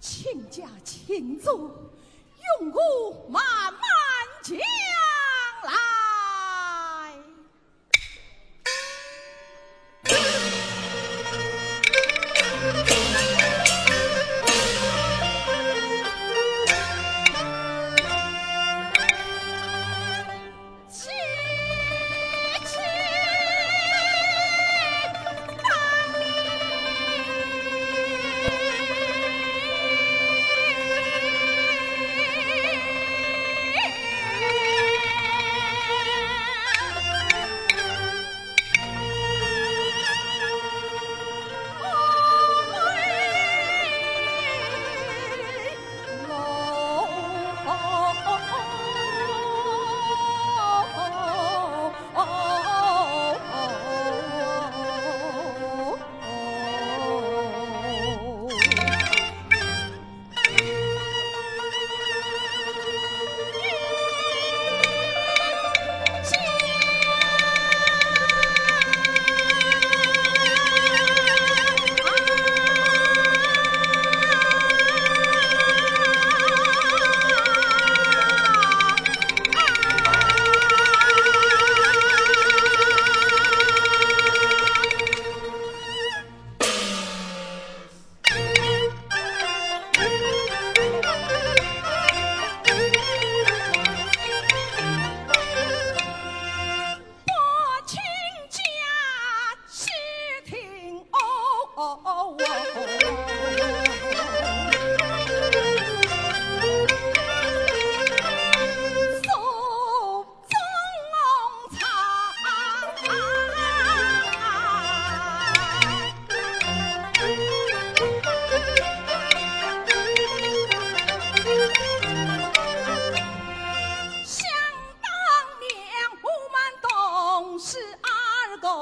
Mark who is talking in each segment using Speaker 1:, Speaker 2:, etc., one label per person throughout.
Speaker 1: 亲家，请坐，用我慢慢讲。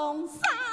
Speaker 1: 红山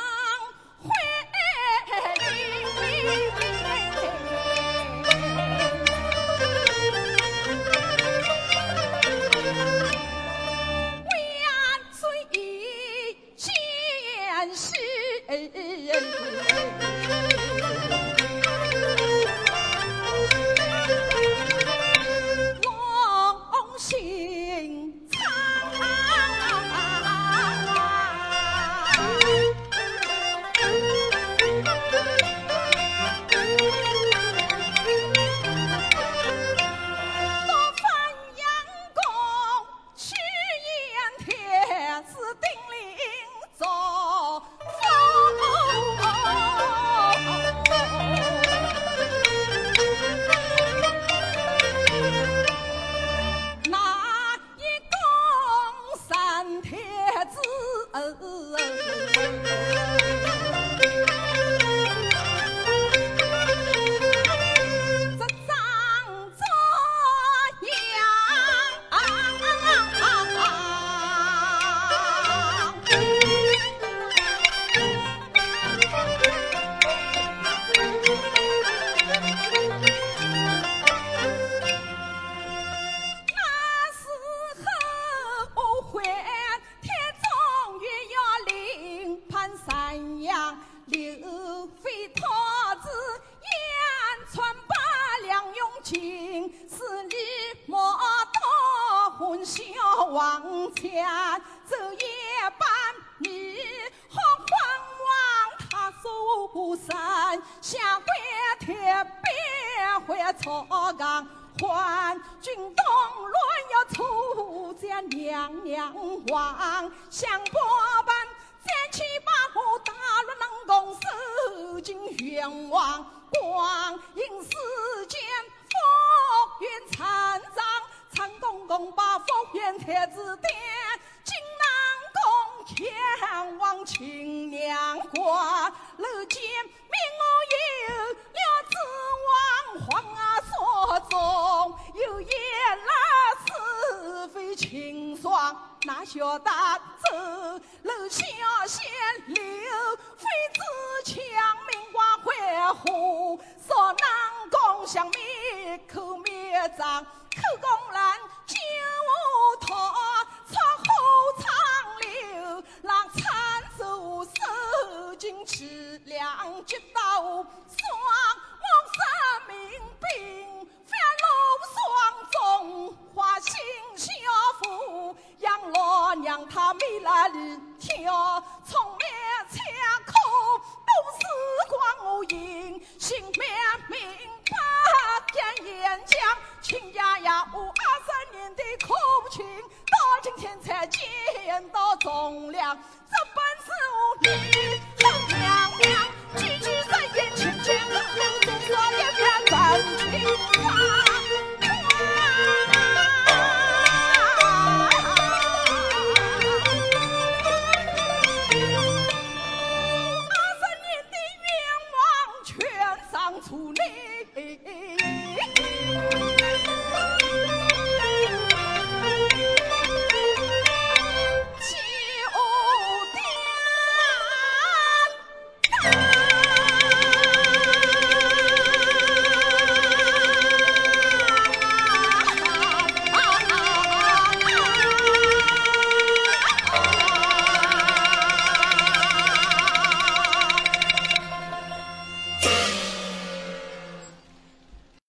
Speaker 1: love. 前走一班，你好观望他走神，想回铁边回草岗。换军动乱要出见娘娘王，想过半再去把我打了冷宫，受尽冤枉。光阴似箭，风云成长，成功。东把福建太子殿，金囊宫前往亲娘关。如今命我有了指王皇啊所中，有一日是非清爽，哪晓得走楼小仙流，妃自强命挂槐花，少能宫想灭口灭脏，口供难。接到双目失明病，发怒丧钟，花心小腹杨老，娘他没来里跳。从来吃苦，都是光阴。心拼命，不讲言情。亲家呀，我二十年的苦情，到今天才见到忠良。这本是我。二年的冤枉全偿出来